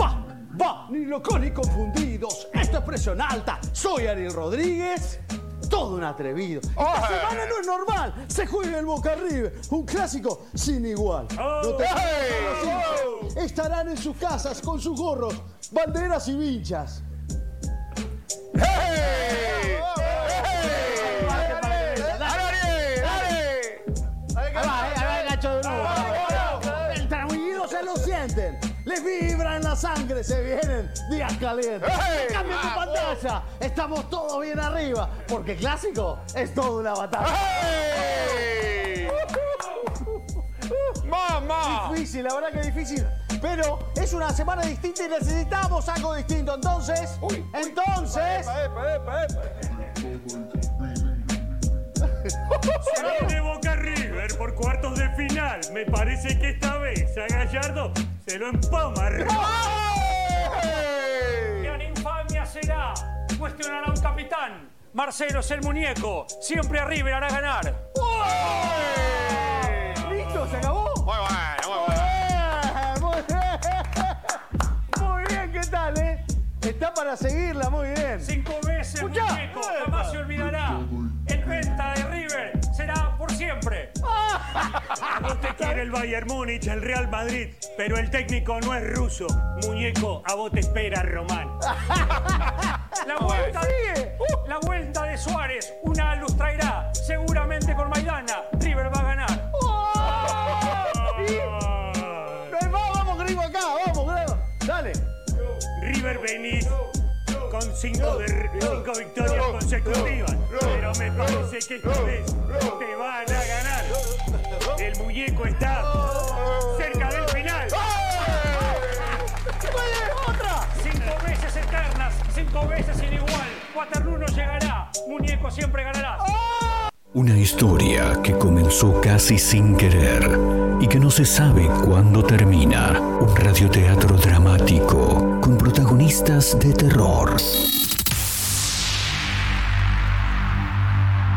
Va, va, ni locos ni confundidos. Esto es presión alta. Soy Ariel Rodríguez. Todo un atrevido. Esta semana no es normal. Se juega el Boca River. Un clásico sin igual. No te- Estarán en sus casas con sus gorros, banderas y vinchas. La sangre, se vienen días calientes. Cambia tu pantalla. Estamos todos bien arriba. Porque clásico es toda una batalla. ¡Mamá! Difícil, la verdad que difícil. Pero es una semana distinta y necesitamos algo distinto. Entonces, entonces. Se viene Boca River por cuartos de final. Me parece que esta vez a Gallardo se lo empama. ¡Gran infamia será! Cuestionará un capitán. Marcelo es el muñeco. Siempre a River hará ganar. ¿Listo? ¿Se acabó? Muy bueno, muy bueno. Muy bien. Muy bien, ¿qué tal, eh? Está para seguirla, muy bien. Cinco veces Escuchá. muñeco. Jamás se olvidará. El venta de River siempre. A vos te quiere el Bayern Múnich, el Real Madrid, pero el técnico no es ruso. Muñeco, a vos te espera Román. La vuelta, Sigue. la vuelta de Suárez, una luz traerá. Seguramente con Maidana, River va a ganar. Más, vamos, grimo acá, vamos, grimo. Dale. River venís con cinco, de- cinco victorias consecutivas, pero me parece que esta vez te van a. El muñeco está cerca del final. ¡Otra! Cinco veces eternas, cinco veces sin igual. Cuaternuno llegará, muñeco siempre ganará. Una historia que comenzó casi sin querer y que no se sabe cuándo termina. Un radioteatro dramático con protagonistas de terror.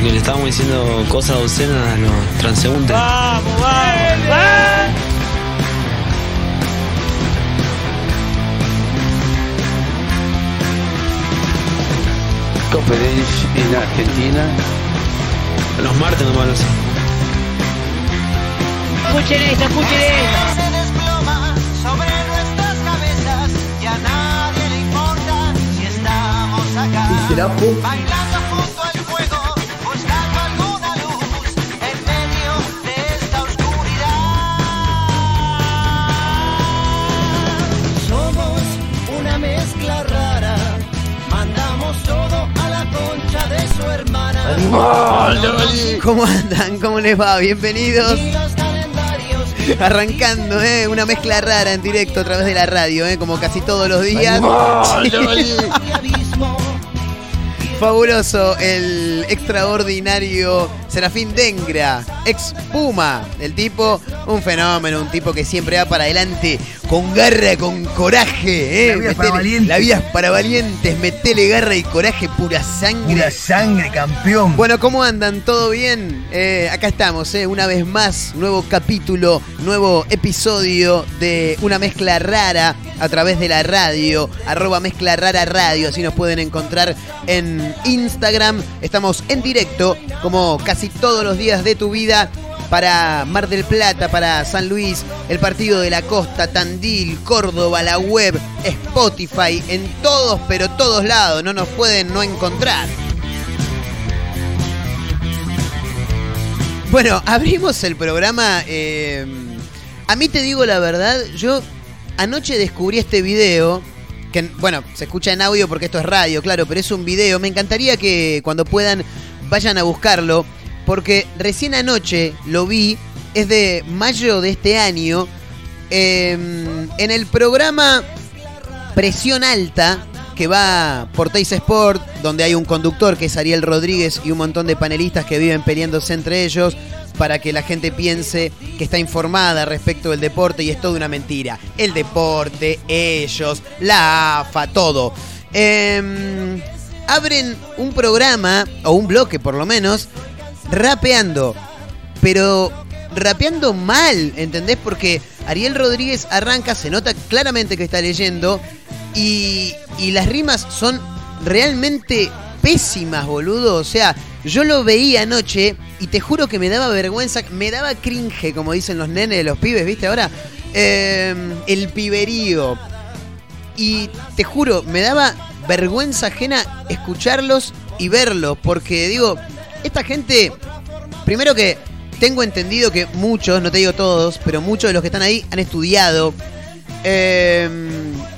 Porque le estábamos diciendo cosas obscenas a los transeúntes. Conference en Argentina. Los martes nomás lo sé. Escuchen esto, escuchen esto. Y ¿Cómo andan? ¿Cómo les va? Bienvenidos. Arrancando, ¿eh? Una mezcla rara en directo a través de la radio, ¿eh? Como casi todos los días. Fabuloso el extraordinario Serafín Dengra, ex Puma. El tipo, un fenómeno, un tipo que siempre va para adelante con garra, con coraje. ¿eh? La vida es para. La vida es para valientes, metele garra y coraje, pura sangre. Pura sangre, campeón. Bueno, ¿cómo andan? ¿Todo bien? Eh, acá estamos, eh, una vez más, nuevo capítulo, nuevo episodio de Una Mezcla Rara a través de la radio, arroba Mezcla Rara Radio, así nos pueden encontrar en Instagram. Estamos en directo, como casi todos los días de tu vida, para Mar del Plata, para San Luis, el partido de la costa, Tandil, Córdoba, la web, Spotify, en todos, pero todos lados, no nos pueden no encontrar. Bueno, abrimos el programa. eh, a mí te digo la verdad, yo anoche descubrí este video. Que, bueno, se escucha en audio porque esto es radio, claro, pero es un video. Me encantaría que cuando puedan vayan a buscarlo. Porque recién anoche lo vi. Es de mayo de este año. eh, en el programa Presión Alta, que va por Teis Sport, donde hay un conductor que es Ariel Rodríguez y un montón de panelistas que viven peleándose entre ellos para que la gente piense que está informada respecto del deporte y es toda una mentira. El deporte, ellos, la AFA, todo. Em, abren un programa, o un bloque por lo menos, rapeando. Pero rapeando mal, ¿entendés? Porque Ariel Rodríguez arranca, se nota claramente que está leyendo y, y las rimas son realmente pésimas, boludo. O sea, yo lo veía anoche y te juro que me daba vergüenza, me daba cringe, como dicen los nenes de los pibes, ¿viste? Ahora, Eh, el piberío. Y te juro, me daba vergüenza ajena escucharlos y verlos, porque digo, esta gente, primero que tengo entendido que muchos, no te digo todos, pero muchos de los que están ahí han estudiado. Eh,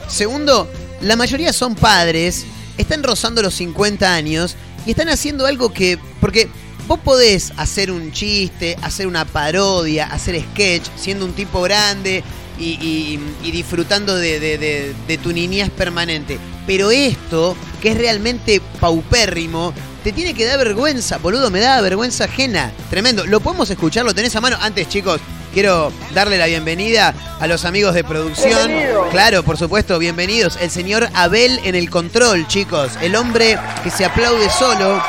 segundo, la mayoría son padres, están rozando los 50 años y están haciendo algo que, porque vos podés hacer un chiste, hacer una parodia, hacer sketch, siendo un tipo grande y, disfrutando de tu niñez permanente. Pero esto, que es realmente paupérrimo, te tiene que dar vergüenza, boludo, me da vergüenza ajena. Tremendo. ¿Lo podemos escuchar? ¿Lo tenés a mano? Antes, chicos, quiero darle la bienvenida a los amigos de producción. Claro, por supuesto, bienvenidos. El señor Abel en el control, chicos. El hombre que se aplaude solo.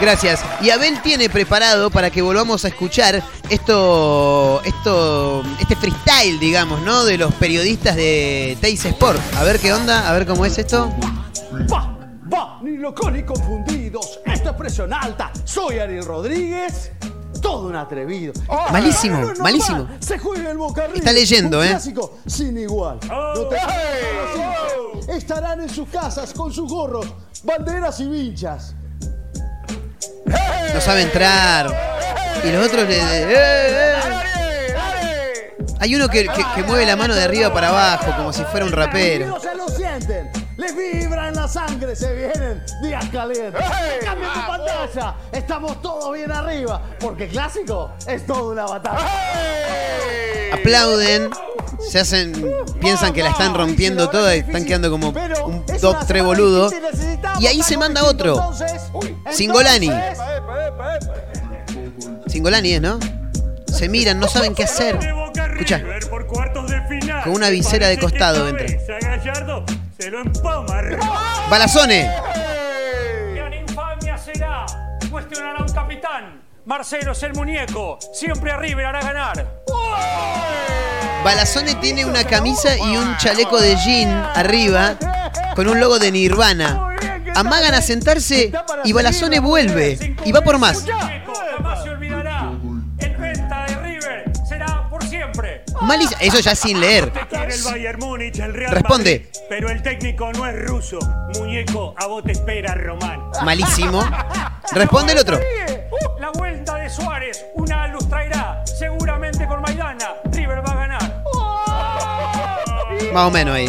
Gracias. Y Abel tiene preparado para que volvamos a escuchar esto, esto, este freestyle, digamos, ¿no? De los periodistas de Teis Sport. A ver qué onda, a ver cómo es esto. Locos ni confundidos. Esto es presión alta. Soy Ariel Rodríguez. Todo un atrevido. Malísimo, No es normal. malísimo. Se juega el Boca. Está leyendo, un ¿eh? clásico sin igual. No te- Estarán en sus casas con sus gorros, banderas y vinchas. No sabe entrar. Y los otros le. ¡Eh, eh! Hay uno que, que- que mueve la mano de arriba para abajo, como si fuera un rapero. Se lo sienten. Les vibra en la sangre. Se vienen días calientes. Cambia tu pantalla. Estamos todos bien arriba. Porque clásico es toda una batalla. Aplauden, se hacen. Piensan que la están rompiendo toda y están quedando como un dos, tres boludos. Y ahí se manda otro. Singolani. Singolani es, ¿no? Se miran, no saben qué hacer. Escucha. Con una visera de costado entra. A se lo empoma. Balazone. ¡Gran infamia será! Cuestionará un capitán. Marcelo es el muñeco. Siempre a River hará ganar. Balazone tiene una camisa y un chaleco de jean arriba con un logo de Nirvana. Amagan a sentarse y Balazone vuelve y va por más. Malis, eso ya sin leer. Responde. Pero el técnico no es ruso. Muñeco, a vos te espera Román. Malísimo. Responde el otro. La vuelta de Suárez, una luz traerá. Seguramente con Maidana, River va a ganar. Más o menos ahí.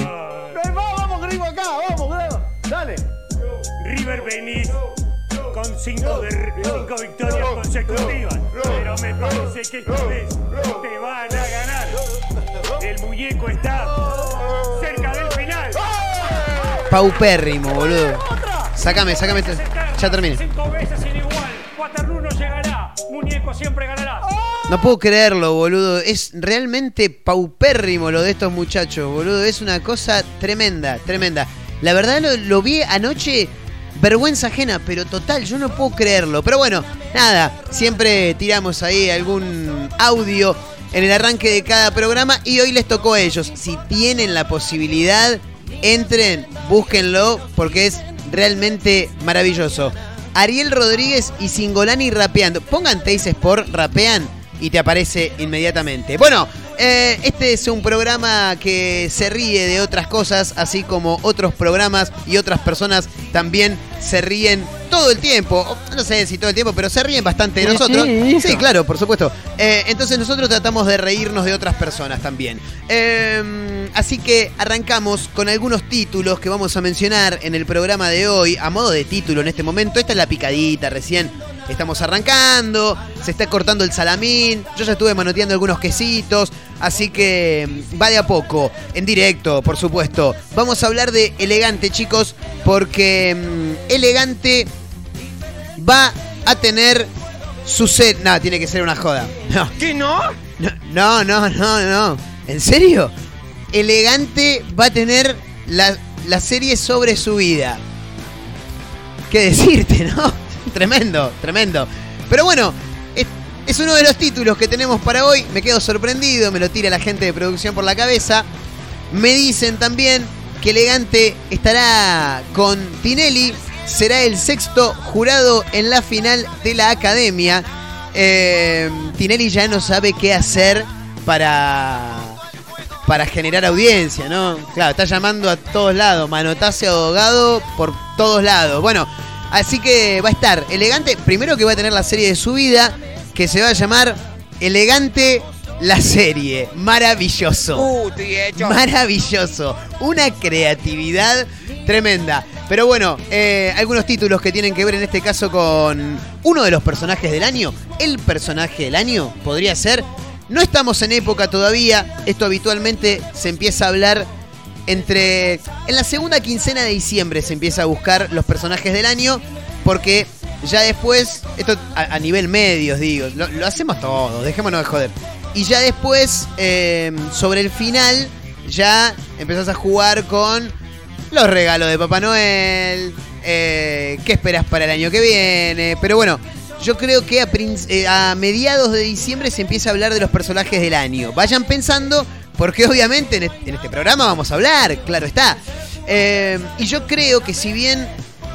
Vamos, vamos, grimo acá. Vamos. Dale. River venís con cinco, de- cinco victorias consecutivas. Pero me parece que esta vez te van a ganar. El muñeco está cerca del final. Paupérrimo, boludo. Sácame, sácame. Ya termine. Cinco veces sin igual. Waterloo no llega siempre ganará. No puedo creerlo, boludo. Es realmente paupérrimo lo de estos muchachos, boludo. Es una cosa tremenda, tremenda. La verdad lo, lo vi anoche, vergüenza ajena, pero total, yo no puedo creerlo. Pero bueno, nada, siempre tiramos ahí algún audio en el arranque de cada programa y hoy les tocó a ellos. Si tienen la posibilidad, entren, búsquenlo, porque es realmente maravilloso. Ariel Rodríguez y Singolani rapeando. Pongan Teis Sport, rapean y te aparece inmediatamente. Bueno, eh, este es un programa que se ríe de otras cosas, así como otros programas y otras personas también se ríen todo el tiempo. No sé si todo el tiempo, pero se ríen bastante de nosotros. sí, claro, por supuesto. Eh, entonces nosotros tratamos de reírnos de otras personas también. Eh, así que arrancamos con algunos títulos que vamos a mencionar en el programa de hoy, a modo de título en este momento. Esta es la picadita, recién estamos arrancando, se está cortando el salamín, yo ya estuve manoteando algunos quesitos, así que mm, va de a poco, en directo, por supuesto. Vamos a hablar de elegante, chicos, porque mm, elegante va a tener su set. No, tiene que ser una joda. No. ¿Qué no? No, no, no, no. ¿En serio? Elegante va a tener la, la serie sobre su vida. ¿Qué decirte, no? tremendo, tremendo. Pero bueno, es, uno de los títulos que tenemos para hoy. Me quedo sorprendido, me lo tira la gente de producción por la cabeza. Me dicen también que Elegante estará con Tinelli. Será el sexto jurado en la final de la academia. Eh, Tinelli ya no sabe qué hacer para, para generar audiencia, ¿no? Claro, está llamando a todos lados, manotazo abogado por todos lados. Bueno, así que va a estar elegante. Primero que va a tener la serie de su vida, que se va a llamar Elegante la serie. Maravilloso. Uh, hecho. Maravilloso. Una creatividad tremenda. Pero bueno, eh, algunos títulos que tienen que ver en este caso con uno de los personajes del año. El personaje del año podría ser. No estamos en época todavía. Esto habitualmente se empieza a hablar entre. En la segunda quincena de diciembre se empieza a buscar los personajes del año. Porque ya después. Esto a, nivel medios, digo. Lo, hacemos todos. Dejémonos de joder. Y ya después, eh, sobre el final, ya empezás a jugar con los regalos de Papá Noel, eh, qué esperas para el año que viene. Pero bueno, yo creo que a, eh, a mediados de diciembre se empieza a hablar de los personajes del año. Vayan pensando, porque obviamente en este, programa vamos a hablar, claro está. Eh, y yo creo que si bien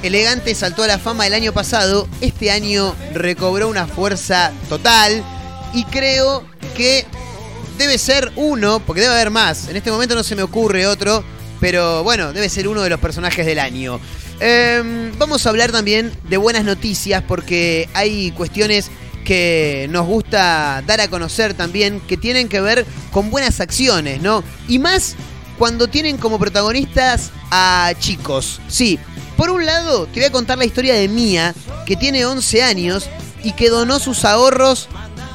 Elegante saltó a la fama el año pasado, este año recobró una fuerza total y creo que debe ser uno, porque debe haber más. En este momento no se me ocurre otro, pero bueno, debe ser uno de los personajes del año. Eh, vamos a hablar también de buenas noticias porque hay cuestiones que nos gusta dar a conocer también que tienen que ver con buenas acciones, ¿no? Y más cuando tienen como protagonistas a chicos. Sí, por un lado te voy a contar la historia de Mía, que tiene 11 años y que donó sus ahorros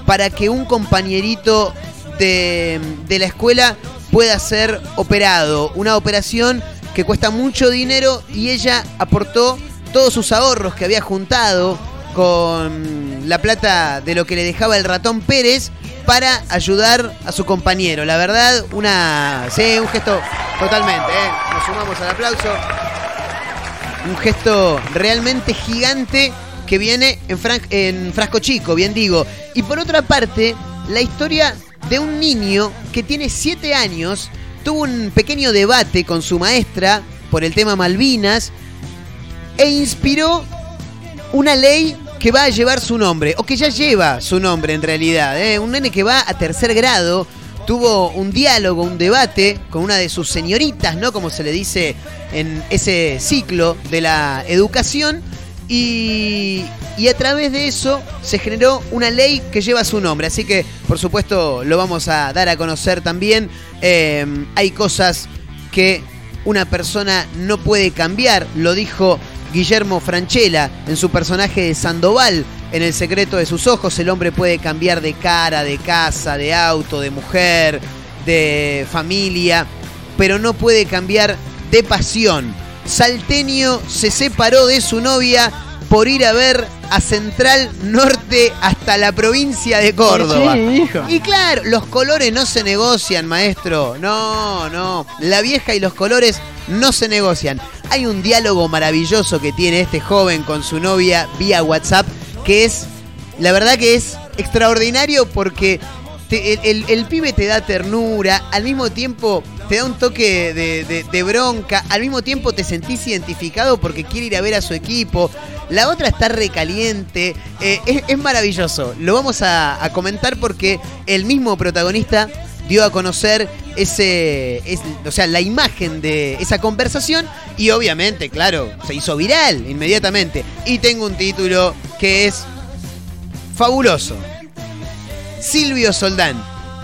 para que un compañerito de, de la escuela pueda ser operado. Una operación que cuesta mucho dinero y ella aportó todos sus ahorros que había juntado con la plata de lo que le dejaba el ratón Pérez para ayudar a su compañero. La verdad, una. Sí, un gesto totalmente, ¿eh? Nos sumamos al aplauso. Un gesto realmente gigante que viene en, en frasco chico, bien digo. Y por otra parte, la historia de un niño que tiene 7 años, tuvo un pequeño debate con su maestra por el tema Malvinas e inspiró una ley que va a llevar su nombre, o que ya lleva su nombre en realidad. ¿eh? Un nene que va a tercer grado, tuvo un diálogo, un debate con una de sus señoritas, ¿no? Como se le dice en ese ciclo de la educación. Y, a través de eso se generó una ley que lleva su nombre. Así que, por supuesto, lo vamos a dar a conocer también. Eh, hay cosas que una persona no puede cambiar, lo dijo Guillermo Franchella en su personaje de Sandoval. En el secreto de sus ojos, el hombre puede cambiar de cara, de casa, de auto, de mujer, de familia, pero no puede cambiar de pasión. Salteño se separó de su novia por ir a ver a Central Norte hasta la provincia de Córdoba. Sí, hijo. Y claro, los colores no se negocian, maestro. No, no. La vieja y los colores no se negocian. Hay un diálogo maravilloso que tiene este joven con su novia vía WhatsApp que es, la verdad que es extraordinario porque te- el, el- el pibe te da ternura, al mismo tiempo te da un toque de, de- de bronca, al mismo tiempo te sentís identificado porque quiere ir a ver a su equipo. La otra está recaliente, eh, es, maravilloso. Lo vamos a, a comentar porque el mismo protagonista dio a conocer ese, es- o sea, la imagen de esa conversación y obviamente, claro, se hizo viral inmediatamente. Y tengo un título que es fabuloso. Silvio Soldán,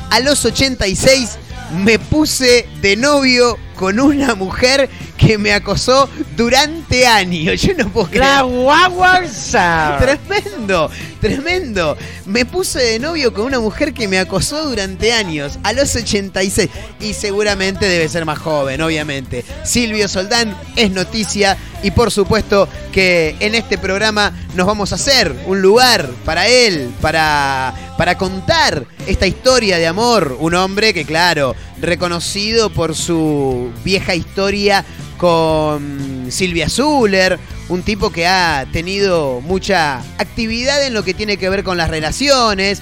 a los 86 me puse de novio con una mujer que me acosó durante años. Yo no puedo creer. La guaguanza. Tremendo, tremendo. Me puse de novio con una mujer que me acosó durante años, a los 86. Y seguramente debe ser más joven, obviamente. Silvio Soldán es noticia y por supuesto que en este programa nos vamos a hacer un lugar para él, para, para contar esta historia de amor. Un hombre que, claro, reconocido por su vieja historia con Silvia Zuller, un tipo que ha tenido mucha actividad en lo que tiene que ver con las relaciones,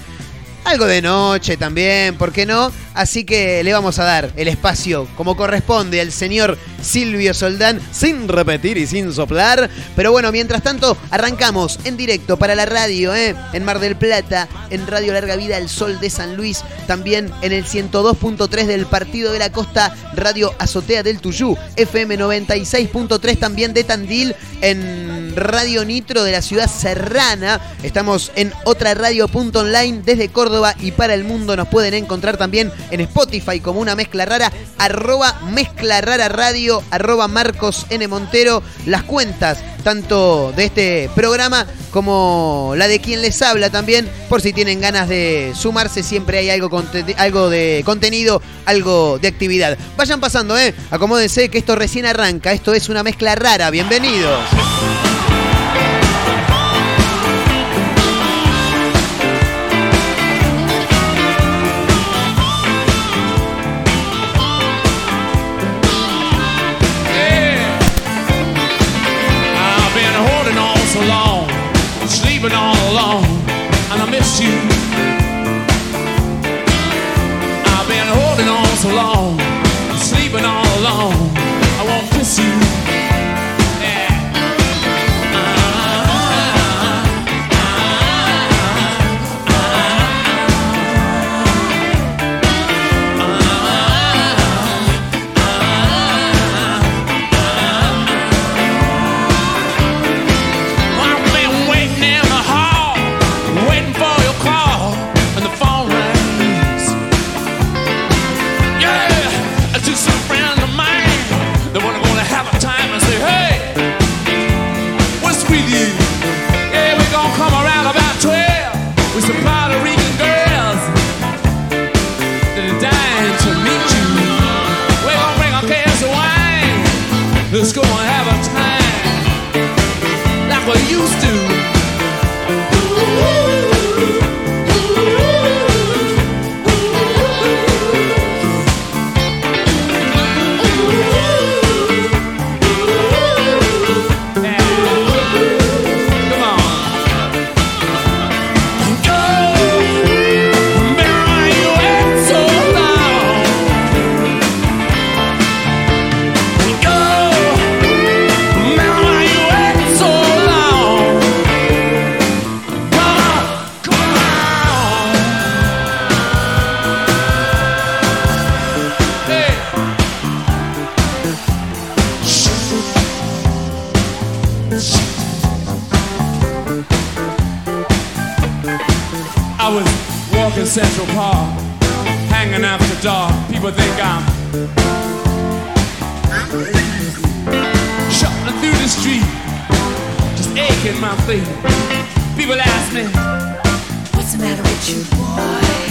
algo de noche también, ¿por qué no? Así que le vamos a dar el espacio como corresponde al señor Silvio Soldán, sin repetir y sin soplar. Pero bueno, mientras tanto, arrancamos en directo para la radio, ¿eh? en Mar del Plata, en Radio Larga Vida El Sol de San Luis, también en el 102.3 del Partido de la Costa, Radio Azotea del Tuyú, FM 96.3 también de Tandil, en Radio Nitro de la ciudad serrana. Estamos en otra radio.online desde Córdoba y para el mundo nos pueden encontrar también en Spotify como una mezcla rara, arroba mezcla rara radio, arroba Marcos N. Montero, las cuentas tanto de este programa como la de quien les habla también, por si tienen ganas de sumarse, siempre hay algo, algo de contenido, algo de actividad. Vayan pasando, ¿eh? Acomódense que esto recién arranca, esto es una mezcla rara, bienvenidos. Central Park, hanging after dark. People think I'm shutting through the street, just aching my feet. People ask me, What's the matter with you, boy?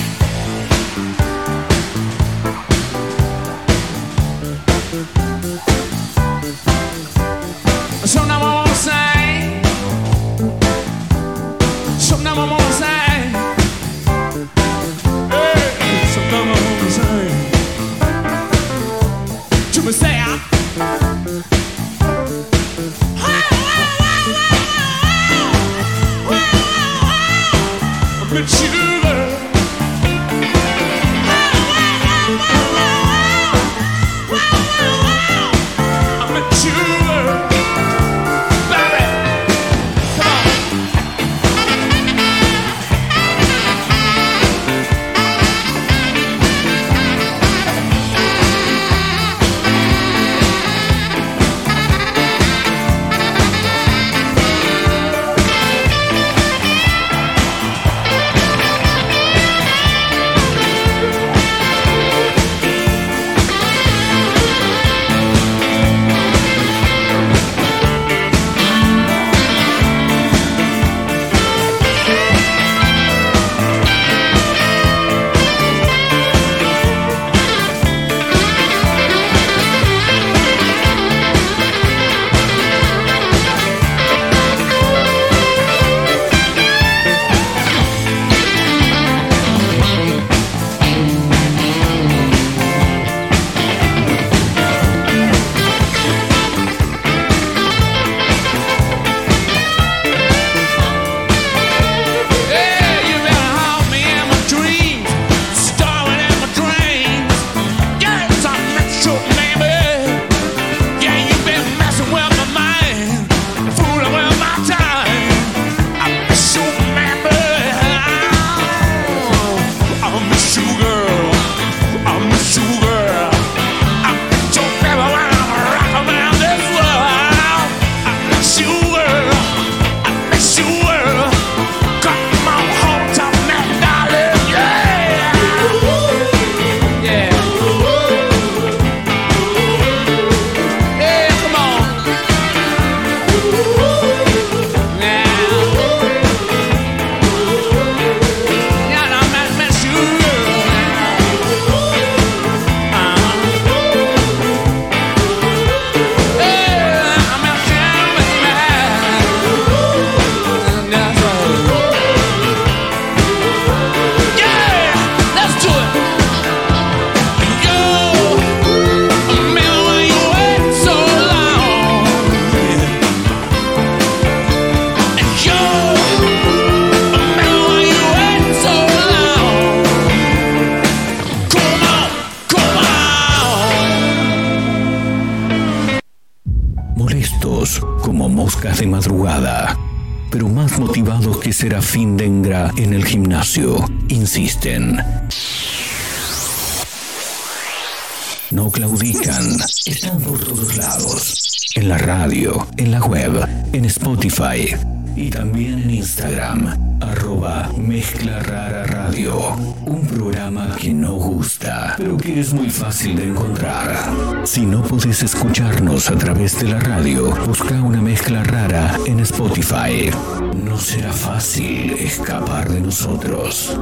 No claudican, están por todos lados, en la radio, en la web, en Spotify y también en Instagram, arroba Mezcla Rara Radio, un programa que no gusta, pero que es muy fácil de encontrar. Si no podés escucharnos a través de la radio, busca una mezcla rara en Spotify. No será fácil escapar de nosotros.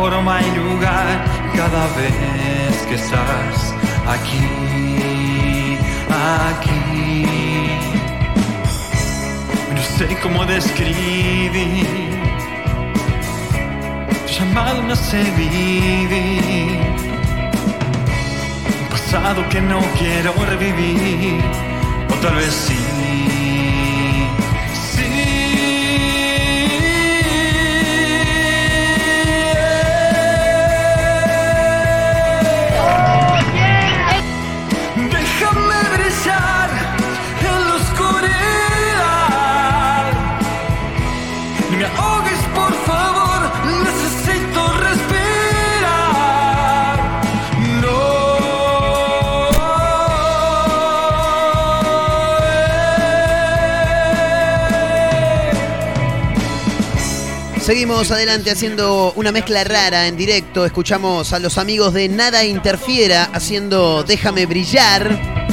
Forma y lugar cada vez que estás aquí, aquí. No sé cómo describir tu llamado, no sé vivir pasado que no quiero revivir, o tal vez sí. Seguimos adelante haciendo una mezcla rara en directo. Escuchamos a los amigos de Nada Interfiera haciendo Déjame Brillar.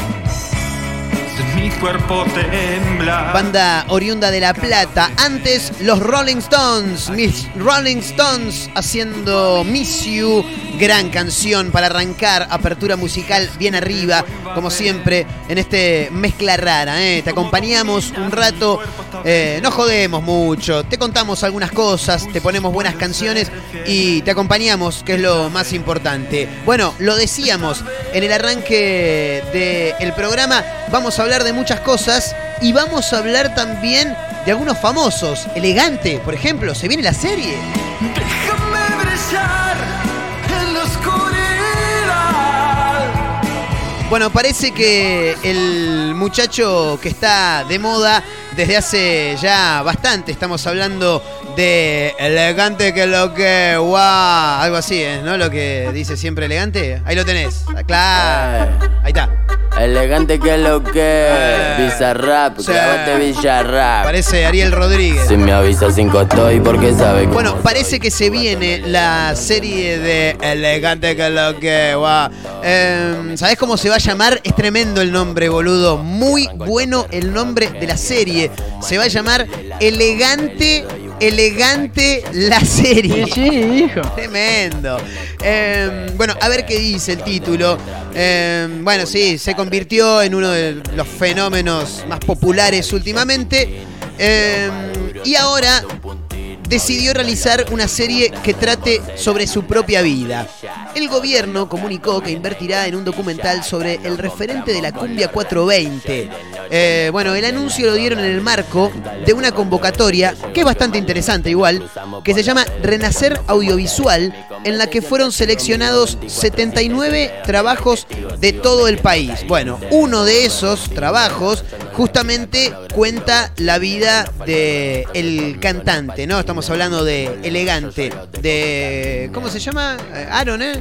Cuerpo tembla. Banda oriunda de La Plata. Antes, los Rolling Stones. Miss Rolling Stones haciendo Miss You. Gran canción para arrancar. Apertura musical bien arriba. Como siempre, en este mezcla rara. ¿eh? Te acompañamos un rato. eh, no jodemos mucho. Te contamos algunas cosas. Te ponemos buenas canciones. Y te acompañamos, que es lo más importante. Bueno, lo decíamos en el arranque del programa. Vamos a hablar de muchas cosas. Y vamos a hablar también de algunos famosos. Elegante, por ejemplo. Se viene la serie. Déjame brillar en la oscuridad. Bueno, parece que el muchacho que está de moda desde hace ya bastante, estamos hablando de elegante que lo que, guau, algo así, ¿eh? ¿no? Lo que dice siempre elegante. Ahí lo tenés, claro. Ahí está. Elegante que lo que Bizarrap, Sí. clavate Villarrap Parece Ariel Rodríguez. Si me avisa cinco estoy porque sabe que Bueno, parece que se viene la serie de Elegante que lo que, guau. Eh, ¿Sabés cómo se va a llamar? Es tremendo el nombre, boludo. Muy bueno el nombre de la serie. Se va a llamar Elegante, Elegante la serie. Sí, hijo. Tremendo. Eh, bueno, a ver qué dice el título. Eh, bueno, sí, se convirtió en uno de los fenómenos más populares últimamente. Eh, y ahora decidió realizar una serie que trate sobre su propia vida. El gobierno comunicó que invertirá en un documental sobre el referente de la cumbia 420. Eh, bueno, el anuncio lo dieron en el marco de una convocatoria que es bastante interesante igual, que se llama Renacer Audiovisual, en la que fueron seleccionados 79 trabajos de todo el país. Bueno, uno de esos trabajos justamente cuenta la vida de el cantante, ¿no? Estamos hablando de Elegante, de ¿cómo se llama? Eh, Aaron, ¿eh?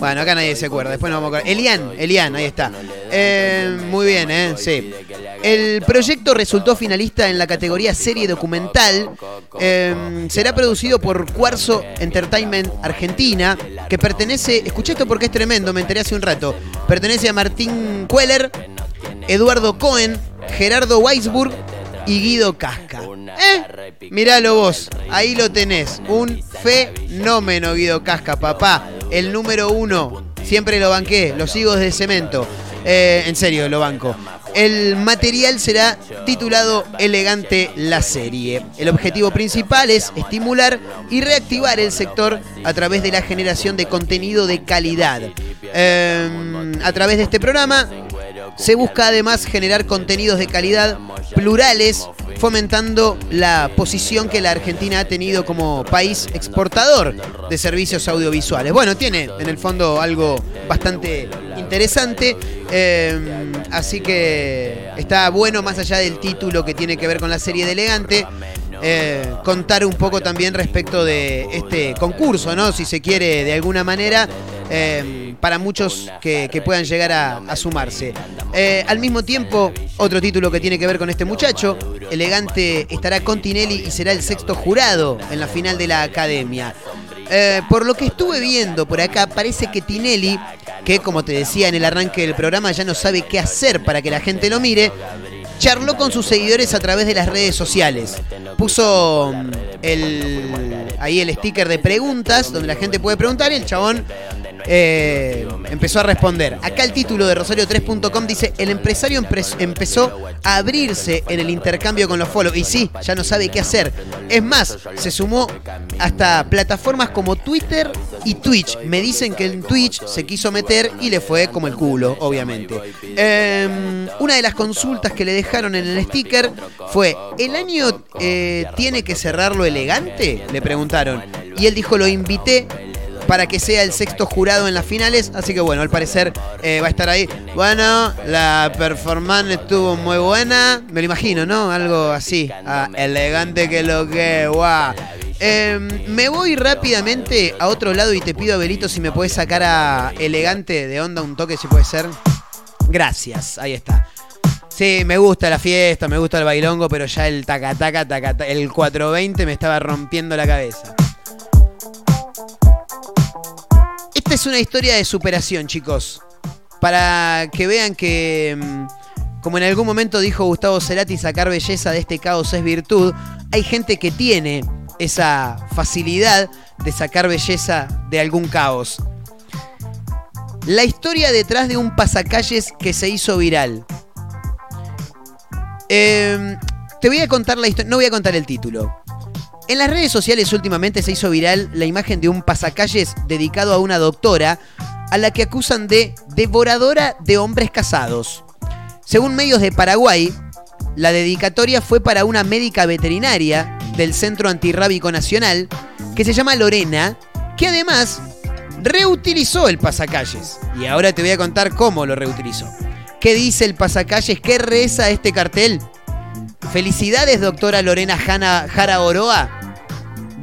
Bueno, acá nadie se acuerda, después nos vamos a. Elian, Elian, ahí está. Eh, muy bien, ¿eh? Sí. El proyecto resultó finalista en la categoría serie documental. Eh, será producido por Cuarzo Entertainment Argentina, que pertenece, escuché esto porque es tremendo, me enteré hace un rato. Pertenece a Martín Queller, Eduardo Cohen, Gerardo Weisburg y Guido Casca. ¿Eh? Miralo vos, ahí lo tenés. Un fenómeno, Guido Casca, papá. El número uno. Siempre lo banqué, lo sigo desde cemento. Eh, en serio, lo banco. El material será titulado Elegante la serie. El objetivo principal es estimular y reactivar el sector a través de la generación de contenido de calidad. Eh, a través de este programa se busca además generar contenidos de calidad plurales, fomentando la posición que la Argentina ha tenido como país exportador de servicios audiovisuales. Bueno, tiene en el fondo algo bastante interesante, eh, así que está bueno más allá del título que tiene que ver con la serie de Elegante. Eh, contar un poco también respecto de este concurso, ¿no? Si se quiere de alguna manera, eh, para muchos que, puedan llegar a, sumarse. Eh, al mismo tiempo, otro título que tiene que ver con este muchacho, Elegante estará con Tinelli y será el sexto jurado en la final de la academia. Por lo que estuve viendo por acá, parece que Tinelli, que como te decía en el arranque del programa, ya no sabe qué hacer para que la gente lo mire, charló con sus seguidores a través de las redes sociales. Puso mm, el, ahí el sticker de preguntas, donde la gente puede preguntar y el chabón eh, empezó a responder. Acá el título de Rosario3.com dice, el empresario empres- empezó a abrirse en el intercambio con los follow. Y sí, ya no sabe qué hacer. Es más, se sumó hasta plataformas como Twitter y Twitch. Me dicen que en Twitch se quiso meter y le fue como el culo, obviamente. Eh, una de las consultas que le dejaron en el sticker fue, ¿el año eh, tiene que cerrarlo elegante? Le preguntaron. Y él dijo, lo invité para que sea el sexto jurado en las finales. Así que bueno, al parecer eh, va a estar ahí. Bueno, la performance estuvo muy buena. Me lo imagino, ¿no? Algo así. Ah, elegante que lo que, guau. Eh, me voy rápidamente a otro lado y te pido, Abelito, si me puedes sacar a elegante de onda un toque, si puede ser. Gracias, ahí está. Sí, me gusta la fiesta, me gusta el bailongo, pero ya el taca taca taca, taca, el 420 me estaba rompiendo la cabeza. Esta es una historia de superación, chicos. Para que vean que, mm, como en algún momento dijo Gustavo Cerati, sacar belleza de este caos es virtud. Hay gente que tiene esa facilidad de sacar belleza de algún caos. La historia detrás de un pasacalles que se hizo viral. Eh, te voy a contar la historia, no voy a contar el título. En las redes sociales últimamente se hizo viral la imagen de un pasacalles dedicado a una doctora a la que acusan de devoradora de hombres casados. Según medios de Paraguay, la dedicatoria fue para una médica veterinaria del Centro Antirrábico Nacional que se llama Lorena, que además reutilizó el pasacalles. Y ahora te voy a contar cómo lo reutilizó. ¿Qué dice el pasacalles? ¿Qué reza este cartel? Felicidades, doctora Lorena Jara Oroa,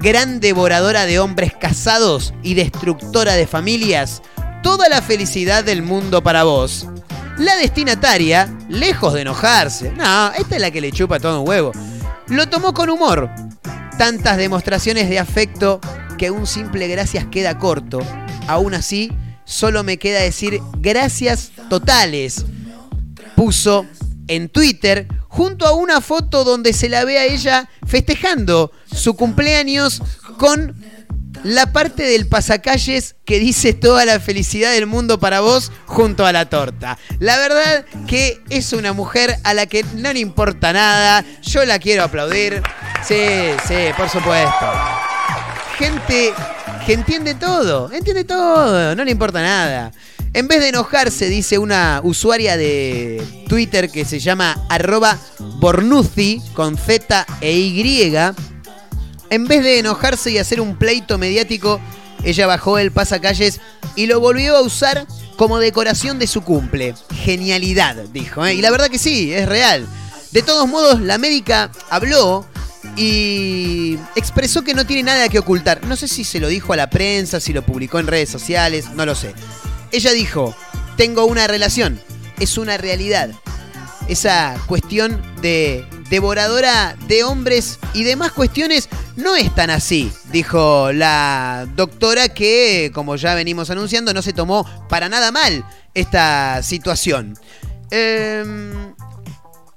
gran devoradora de hombres casados y destructora de familias. Toda la felicidad del mundo para vos. La destinataria, lejos de enojarse, no, esta es la que le chupa todo un huevo, lo tomó con humor. Tantas demostraciones de afecto que un simple gracias queda corto. Aún así, solo me queda decir gracias totales. Puso en Twitter junto a una foto donde se la ve a ella festejando su cumpleaños con la parte del pasacalles que dice toda la felicidad del mundo para vos junto a la torta. La verdad que es una mujer a la que no le importa nada. Yo la quiero aplaudir. Sí, sí, por supuesto. Gente que entiende todo, entiende todo, no le importa nada. En vez de enojarse, dice una usuaria de Twitter que se llama arroba Bornuzzi con Z e Y. En vez de enojarse y hacer un pleito mediático, ella bajó el pasacalles y lo volvió a usar como decoración de su cumple. Genialidad, dijo. ¿eh? Y la verdad que sí, es real. De todos modos, la médica habló y expresó que no tiene nada que ocultar. No sé si se lo dijo a la prensa, si lo publicó en redes sociales, no lo sé. Ella dijo, tengo una relación, es una realidad. Esa cuestión de devoradora de hombres y demás cuestiones no es tan así, dijo la doctora que, como ya venimos anunciando, no se tomó para nada mal esta situación. Em,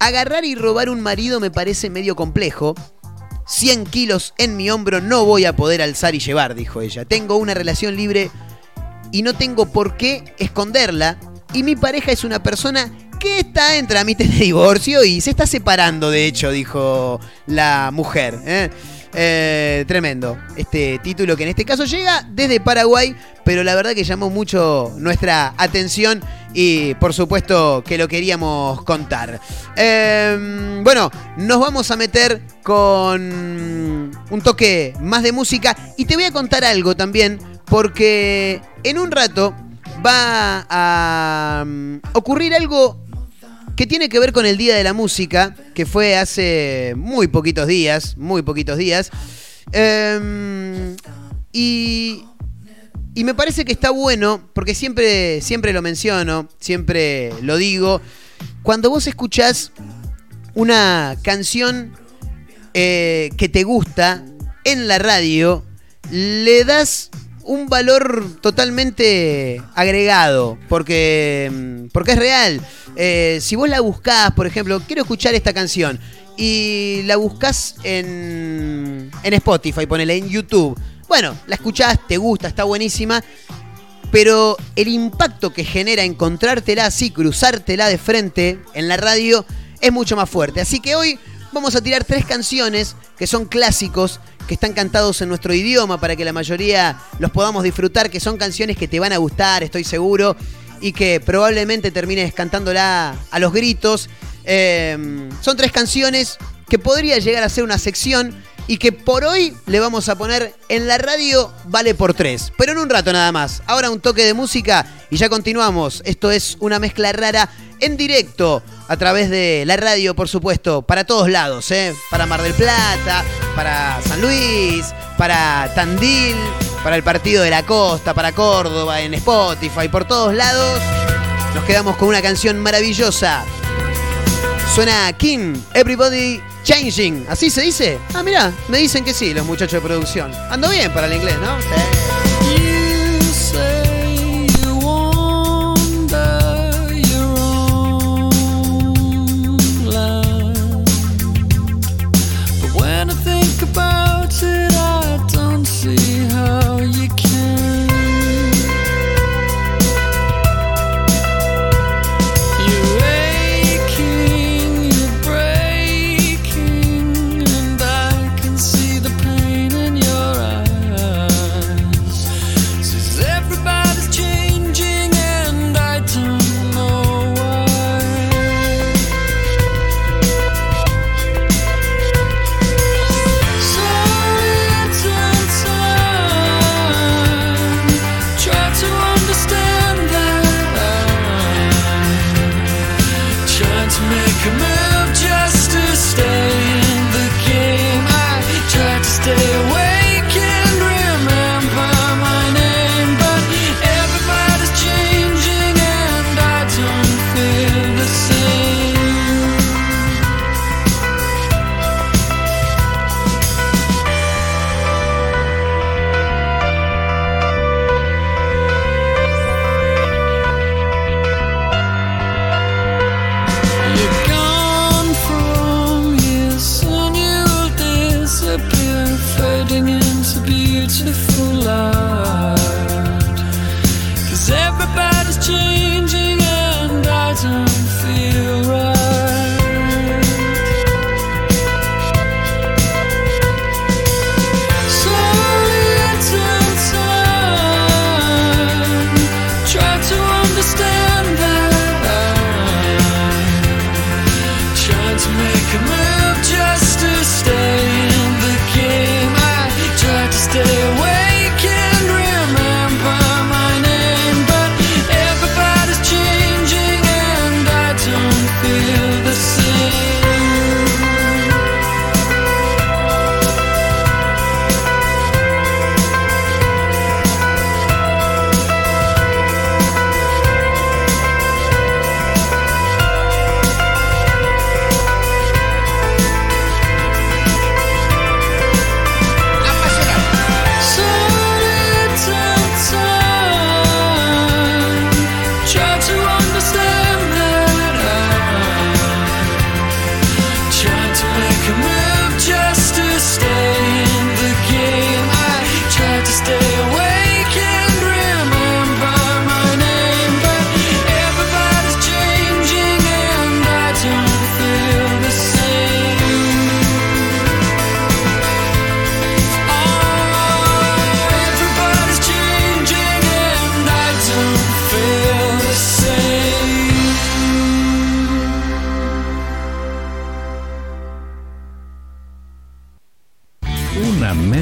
agarrar y robar un marido me parece medio complejo. 100 kilos en mi hombro no voy a poder alzar y llevar, dijo ella. Tengo una relación libre y no tengo por qué esconderla. Y mi pareja es una persona que está en trámites de divorcio y se está separando, de hecho, dijo la mujer. ¿eh? Eh, tremendo. Este título que en este caso llega desde Paraguay, pero la verdad que llamó mucho nuestra atención y por supuesto que lo queríamos contar. Eh, bueno, nos vamos a meter con un toque más de música y te voy a contar algo también porque en un rato va a um, ocurrir algo que tiene que ver con el Día de la Música, que fue hace muy poquitos días, muy poquitos días. Em, y, y me parece que está bueno, porque siempre, siempre lo menciono, siempre lo digo, cuando vos escuchás una canción eh, que te gusta en la radio, le das un valor totalmente agregado, porque, mm, porque es real. Eh, si vos la buscás, por ejemplo, quiero escuchar esta canción, y la buscas en, en Spotify, ponele en YouTube. Bueno, la escuchás, te gusta, está buenísima, pero el impacto que genera encontrártela así, cruzártela de frente en la radio, es mucho más fuerte. Así que hoy vamos a tirar tres canciones que son clásicos, que están cantados en nuestro idioma para que la mayoría los podamos disfrutar, que son canciones que te van a gustar, estoy seguro, y que probablemente termines cantándola a los gritos. Eh, son tres canciones que podría llegar a ser una sección y que por hoy le vamos a poner en la radio vale por tres. Pero en un rato nada más. Ahora un toque de música y ya continuamos. Esto es una mezcla rara en directo a través de la radio, por supuesto, para todos lados, ¿eh? Para Mar del Plata, para San Luis, para Tandil, para el Partido de la Costa, para Córdoba, en Spotify, por todos lados. Nos quedamos con una canción maravillosa. Suena King, Everybody Changing. ¿Así se dice? Ah, mira, me dicen que sí, los muchachos de producción. Ando bien para el inglés, ¿no? Sí.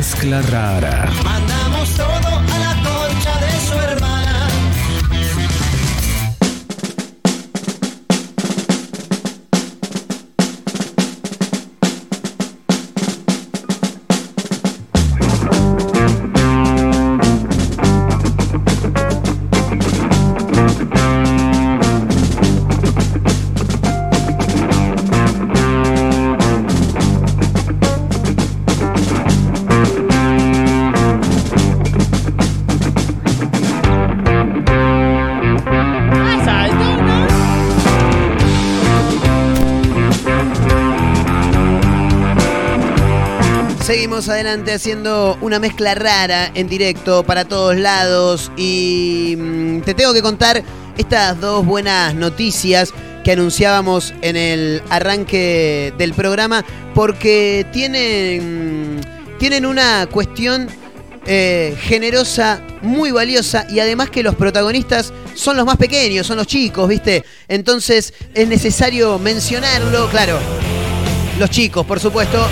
Mezcla rara. Mandamos todo a la Adelante haciendo una mezcla rara en directo para todos lados y mm, te tengo que contar estas dos buenas noticias que anunciábamos en el arranque del programa porque tienen, tienen una cuestión eh, generosa, muy valiosa y además que los protagonistas son los más pequeños, son los chicos, ¿viste? Entonces es necesario mencionarlo, claro. Los chicos, por supuesto.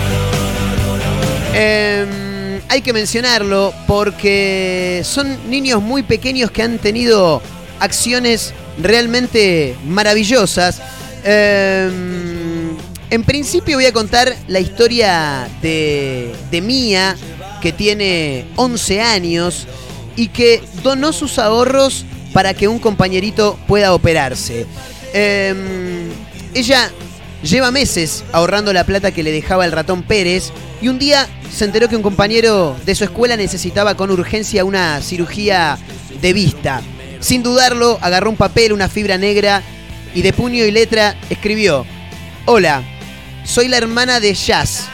Eh, hay que mencionarlo porque son niños muy pequeños que han tenido acciones realmente maravillosas. Eh, en principio voy a contar la historia de, de Mía, que tiene 11 años y que donó sus ahorros para que un compañerito pueda operarse. Eh, ella Lleva meses ahorrando la plata que le dejaba el ratón Pérez y un día se enteró que un compañero de su escuela necesitaba con urgencia una cirugía de vista. Sin dudarlo, agarró un papel, una fibra negra y de puño y letra escribió, Hola, soy la hermana de Jazz.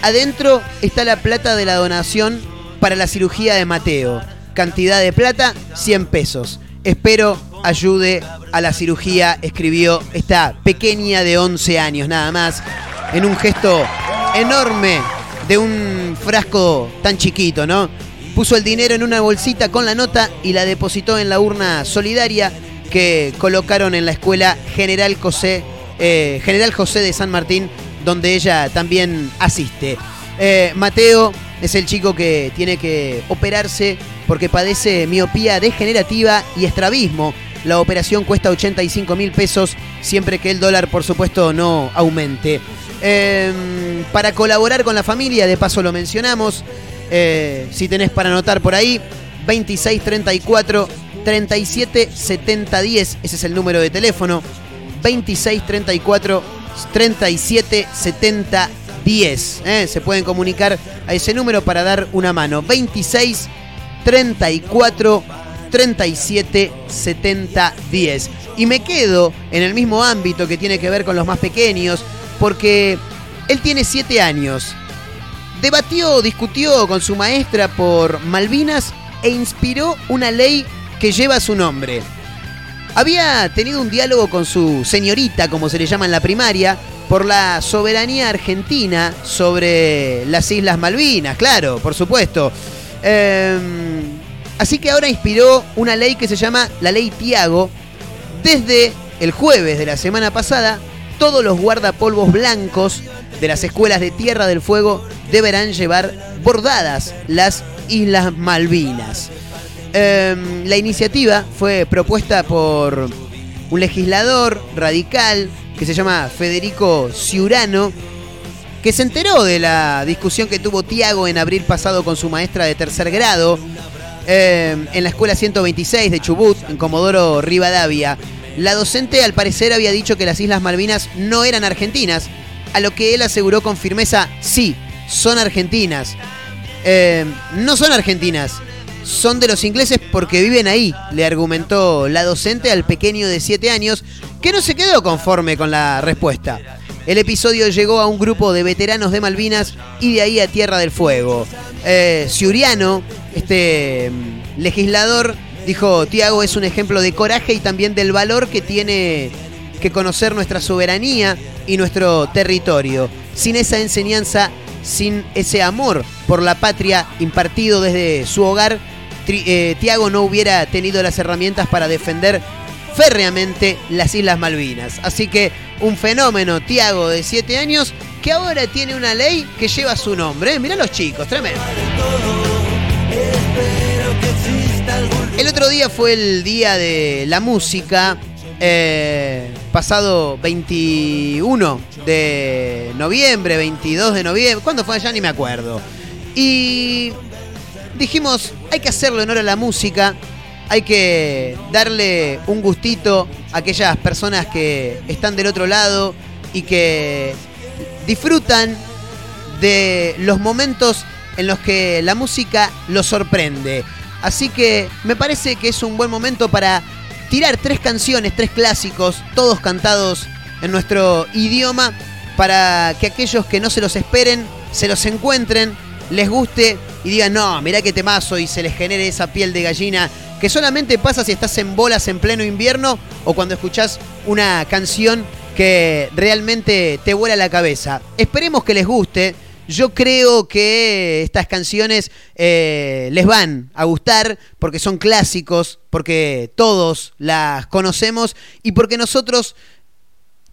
Adentro está la plata de la donación para la cirugía de Mateo. Cantidad de plata, 100 pesos. Espero ayude a la cirugía, escribió esta pequeña de 11 años nada más, en un gesto enorme de un frasco tan chiquito, ¿no? Puso el dinero en una bolsita con la nota y la depositó en la urna solidaria que colocaron en la escuela General José, eh, General José de San Martín, donde ella también asiste. Eh, Mateo es el chico que tiene que operarse porque padece miopía degenerativa y estrabismo. La operación cuesta 85 mil pesos siempre que el dólar, por supuesto, no aumente. Eh, para colaborar con la familia, de paso lo mencionamos, eh, si tenés para anotar por ahí, 2634 37 70 10, ese es el número de teléfono. 2634 37 70 10. ¿eh? Se pueden comunicar a ese número para dar una mano. 26 34 37 70 10. Y me quedo en el mismo ámbito que tiene que ver con los más pequeños, porque él tiene 7 años. Debatió, discutió con su maestra por Malvinas e inspiró una ley que lleva su nombre. Había tenido un diálogo con su señorita, como se le llama en la primaria, por la soberanía argentina sobre las Islas Malvinas, claro, por supuesto. Eh, así que ahora inspiró una ley que se llama la Ley Tiago. Desde el jueves de la semana pasada, todos los guardapolvos blancos de las escuelas de Tierra del Fuego deberán llevar bordadas las Islas Malvinas. Eh, la iniciativa fue propuesta por un legislador radical que se llama Federico Ciurano, que se enteró de la discusión que tuvo Tiago en abril pasado con su maestra de tercer grado eh, en la escuela 126 de Chubut, en Comodoro Rivadavia. La docente al parecer había dicho que las Islas Malvinas no eran argentinas, a lo que él aseguró con firmeza, sí, son argentinas. Eh, no son argentinas, son de los ingleses porque viven ahí, le argumentó la docente al pequeño de 7 años, que no se quedó conforme con la respuesta. El episodio llegó a un grupo de veteranos de Malvinas y de ahí a Tierra del Fuego. Eh, Ciuriano, este mm, legislador, dijo, Tiago es un ejemplo de coraje y también del valor que tiene que conocer nuestra soberanía y nuestro territorio. Sin esa enseñanza, sin ese amor por la patria impartido desde su hogar, eh, Tiago no hubiera tenido las herramientas para defender férreamente las Islas Malvinas. Así que un fenómeno, Tiago de 7 años, que ahora tiene una ley que lleva su nombre. Mirá los chicos, tremendo. El otro día fue el día de la música, eh, pasado 21 de noviembre, 22 de noviembre, ¿cuándo fue allá? Ni me acuerdo. Y dijimos, hay que hacerle honor a la música, hay que darle un gustito a aquellas personas que están del otro lado y que disfrutan de los momentos en los que la música los sorprende. Así que me parece que es un buen momento para tirar tres canciones, tres clásicos, todos cantados en nuestro idioma, para que aquellos que no se los esperen, se los encuentren, les guste y digan, no, mirá qué temazo y se les genere esa piel de gallina que solamente pasa si estás en bolas en pleno invierno o cuando escuchás una canción que realmente te vuela la cabeza. Esperemos que les guste. Yo creo que estas canciones eh, les van a gustar porque son clásicos, porque todos las conocemos y porque nosotros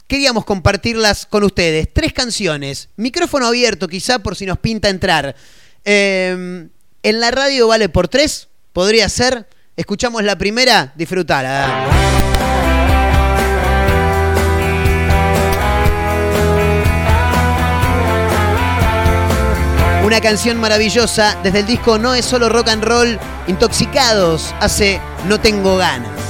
queríamos compartirlas con ustedes. Tres canciones, micrófono abierto quizá por si nos pinta entrar. Eh, en la radio vale por tres, podría ser. Escuchamos la primera, disfrutala. Una canción maravillosa desde el disco No es solo rock and roll, Intoxicados, hace No tengo ganas.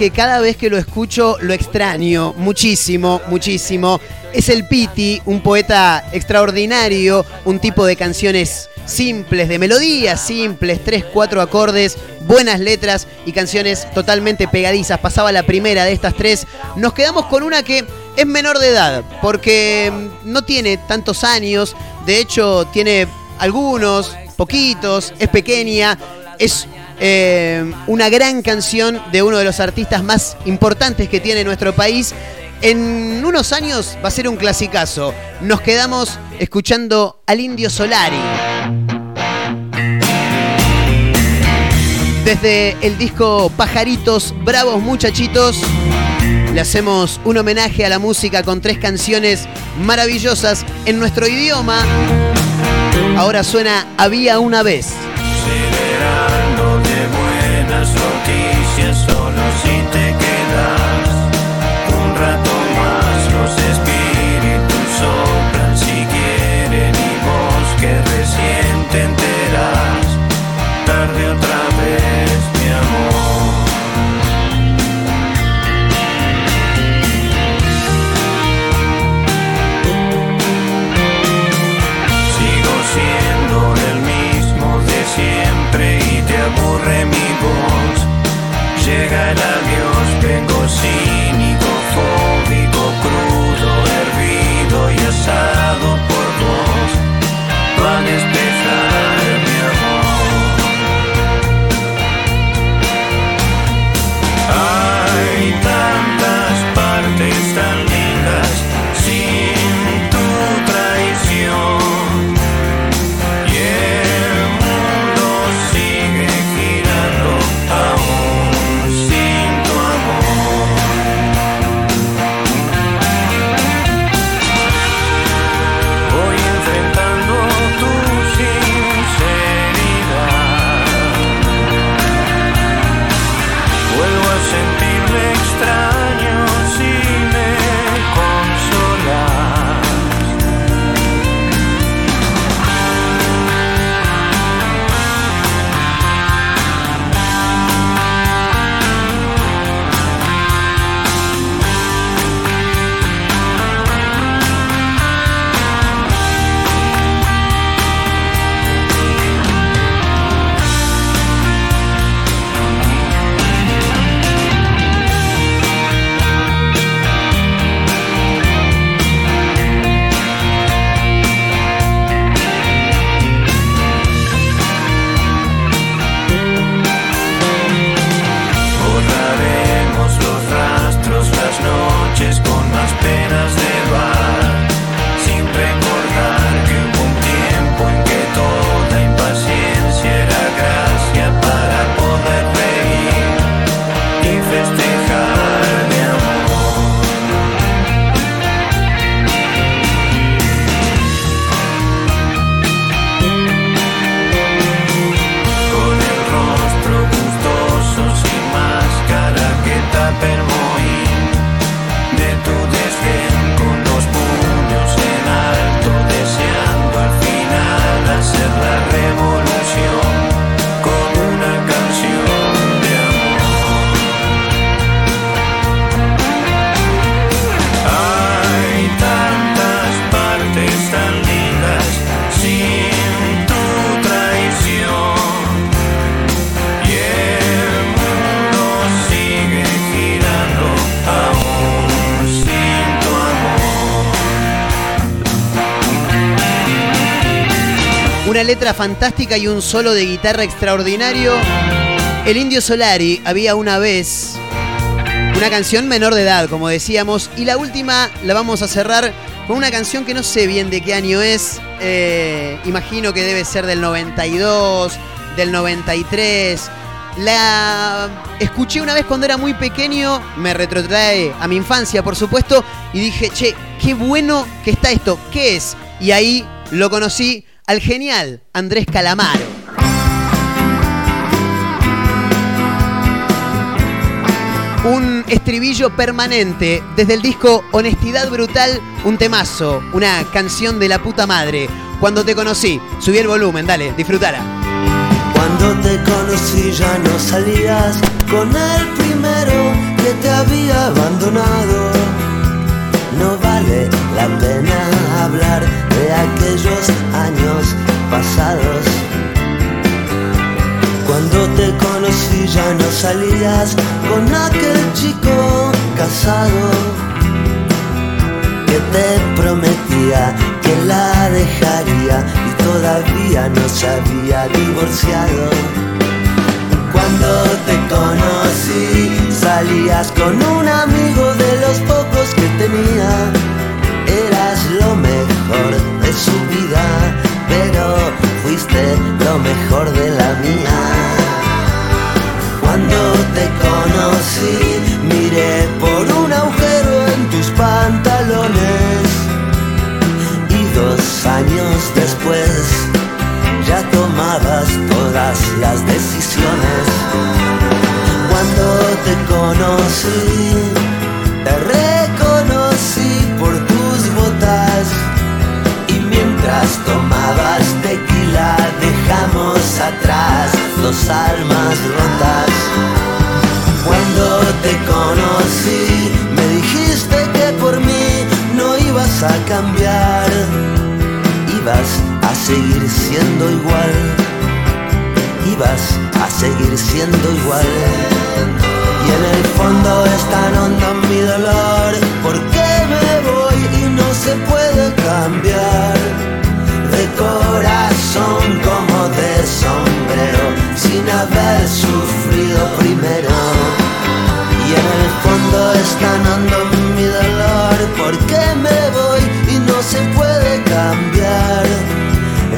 Que cada vez que lo escucho lo extraño muchísimo, muchísimo. Es el Piti, un poeta extraordinario, un tipo de canciones simples, de melodías simples, tres, cuatro acordes, buenas letras y canciones totalmente pegadizas. Pasaba la primera de estas tres. Nos quedamos con una que es menor de edad, porque mm, no tiene tantos años, de hecho tiene algunos, poquitos, es pequeña, es eh, una gran canción de uno de los artistas más importantes que tiene nuestro país. En unos años va a ser un clasicazo. Nos quedamos escuchando al Indio Solari. Desde el disco Pajaritos, Bravos Muchachitos, le hacemos un homenaje a la música con tres canciones maravillosas en nuestro idioma. Ahora suena Había una vez. De buenas Llega el adiós, vengo cínico, fóbico, crudo, hervido y asado por vos. Va a fantástica y un solo de guitarra extraordinario. El Indio Solari había una vez una canción menor de edad, como decíamos, y la última la vamos a cerrar con una canción que no sé bien de qué año es, eh, imagino que debe ser del 92, del 93. La escuché una vez cuando era muy pequeño, me retrotrae a mi infancia, por supuesto, y dije, che, qué bueno que está esto, ¿qué es? Y ahí lo conocí al genial Andrés Calamaro. Un estribillo permanente desde el disco Honestidad Brutal, un temazo, una canción de la puta madre. Cuando te conocí, subí el volumen, dale, disfrutala. Cuando te conocí ya no salías con el primero que te había abandonado. No vale la pena hablar de aquellos años pasados. Cuando te conocí ya no salías con aquel chico casado que te prometía que la dejaría y todavía no se había divorciado. Cuando te conocí salías con un amigo de los pocos que tenía. Mejor de su vida, pero fuiste lo mejor de la mía. Cuando te conocí, miré por un agujero en tus pantalones. Y dos años después, ya tomabas todas las decisiones. Cuando te conocí, tomabas tequila, dejamos atrás dos almas rotas. Cuando te conocí, me dijiste que por mí no ibas a cambiar, ibas a seguir siendo igual, ibas a seguir siendo igual. Y en el fondo es tan hondo mi dolor, porque me voy y no se puede cambiar. Corazón como de sombrero, sin haber sufrido primero. Y en el fondo es tan hondo mi dolor, porque me voy y no se puede cambiar.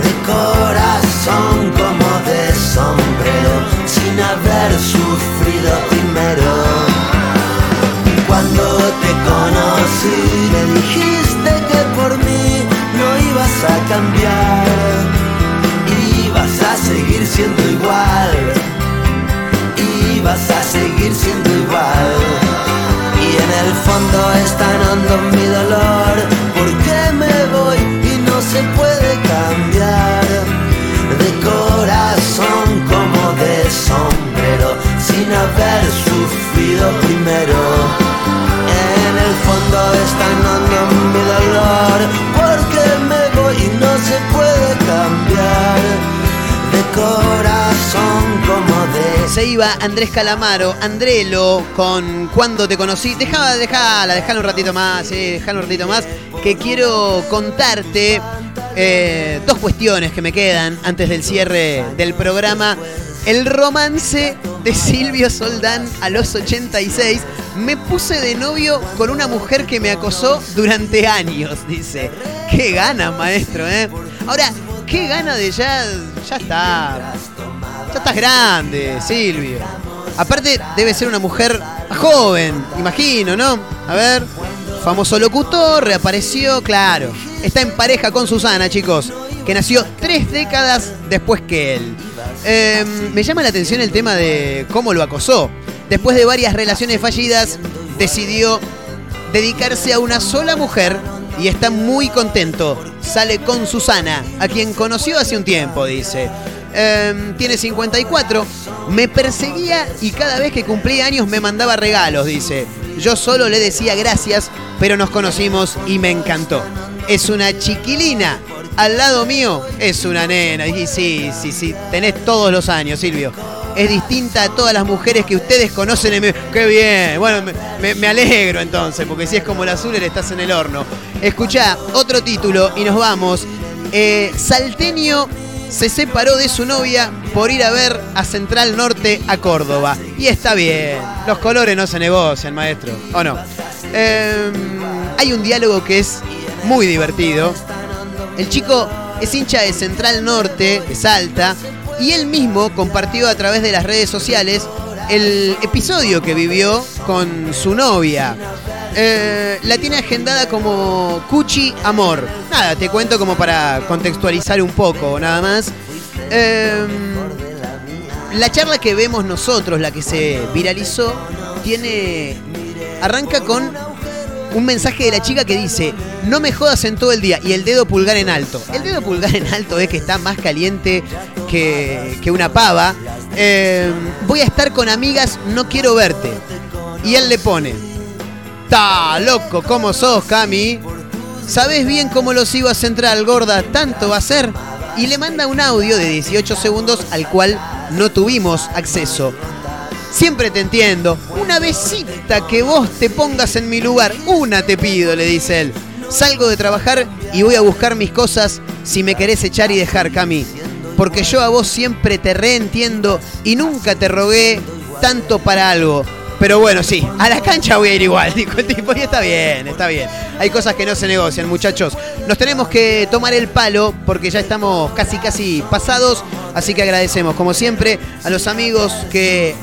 De corazón como de sombrero, sin haber sufrido primero. Cuando te conocí, me dijiste igual, ibas a seguir siendo igual. Y en el fondo es tan mi dolor, porque me voy y no se puede cambiar. De corazón como de sombrero, sin haber sufrido primero. En el fondo es tan mi dolor, porque me voy y no se puede Se iba Andrés Calamaro, Andrelo, con Cuando te conocí. Dejala, dejala un ratito más, eh, un ratito más, que quiero contarte eh, dos cuestiones que me quedan antes del cierre del programa. El romance de Silvio Soldán a los 86. Me puse de novio con una mujer que me acosó durante años, dice. Qué gana, maestro, ¿eh? Ahora, qué gana de ya. Ya está. Ya estás grande, Silvio. Aparte, debe ser una mujer joven, imagino, ¿no? A ver. Famoso locutor, reapareció, claro. Está en pareja con Susana, chicos, que nació tres décadas después que él. Eh, me llama la atención el tema de cómo lo acosó. Después de varias relaciones fallidas, decidió dedicarse a una sola mujer y está muy contento. Sale con Susana, a quien conoció hace un tiempo, dice. Eh, tiene 54. Me perseguía y cada vez que cumplía años me mandaba regalos, dice. Yo solo le decía gracias, pero nos conocimos y me encantó. Es una chiquilina. Al lado mío es una nena. Y sí, sí, sí, tenés todos los años, Silvio. Es distinta a todas las mujeres que ustedes conocen. ¡Qué bien! Bueno, me, alegro entonces, porque si es como la azul, estás en el horno. Escuchá, otro título y nos vamos. Eh, Salteño se separó de su novia por ir a ver a Central Norte a Córdoba. Y está bien, los colores no se negocian, maestro, ¿o no? Eh, hay un diálogo que es muy divertido. El chico es hincha de Central Norte, de Salta, y él mismo compartió a través de las redes sociales el episodio que vivió con su novia. Eh, la tiene agendada como Cuchi Amor. Nada, te cuento como para contextualizar un poco, nada más. Eh, la charla que vemos nosotros, la que se viralizó, tiene. arranca con un mensaje de la chica que dice: No me jodas en todo el día. Y el dedo pulgar en alto. El dedo pulgar en alto es que está más caliente que, que una pava. Eh, voy a estar con amigas, no quiero verte. Y él le pone: Ta loco, ¿cómo sos, Cami? ¿Sabés bien cómo los iba a central, gorda? ¿Tanto va a ser? Y le manda un audio de 18 segundos al cual no tuvimos acceso. Siempre te entiendo. Una besita que vos te pongas en mi lugar. Una te pido, le dice él. Salgo de trabajar y voy a buscar mis cosas si me querés echar y dejar, Cami. Porque yo a vos siempre te reentiendo y nunca te rogué tanto para algo. Pero bueno, sí, a la cancha voy a ir igual, dijo el tipo, y está bien, está bien. Hay cosas que no se negocian, muchachos. Nos tenemos que tomar el palo porque ya estamos casi, casi pasados. Así que agradecemos, como siempre, a los amigos que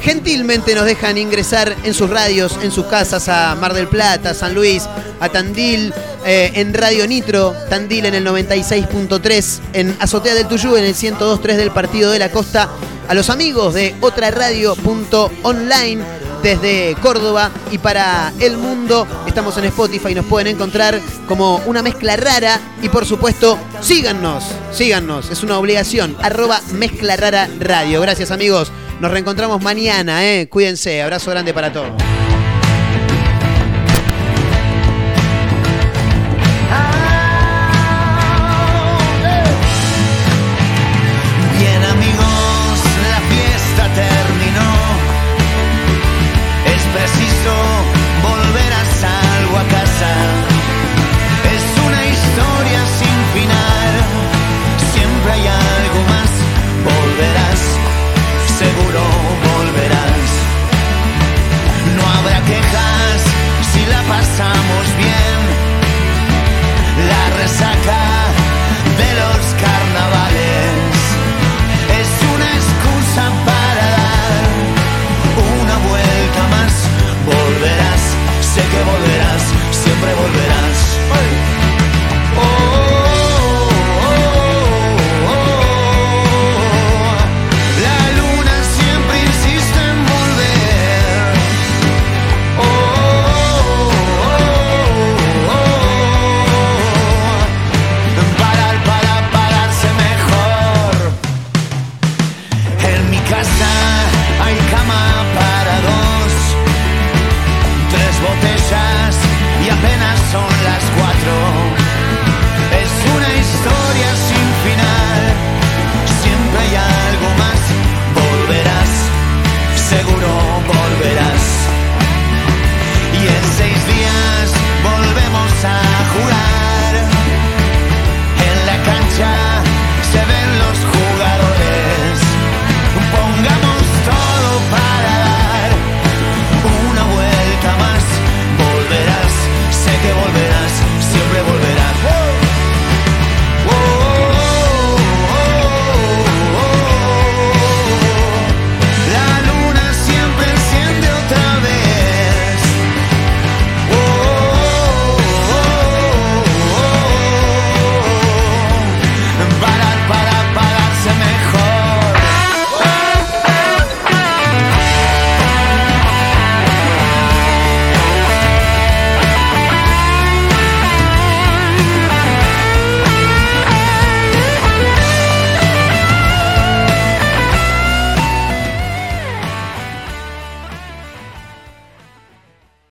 gentilmente nos dejan ingresar en sus radios, en sus casas, a Mar del Plata, San Luis, a Tandil, eh, en Radio Nitro, Tandil en el 96.3, en Azotea del Tuyú en el 102.3 del Partido de la Costa, a los amigos de otra radio.online desde Córdoba y para el mundo. Estamos en Spotify, nos pueden encontrar como una mezcla rara y por supuesto síganos, síganos, es una obligación, arroba mezcla rara radio. Gracias amigos, nos reencontramos mañana, ¿eh? cuídense, abrazo grande para todos.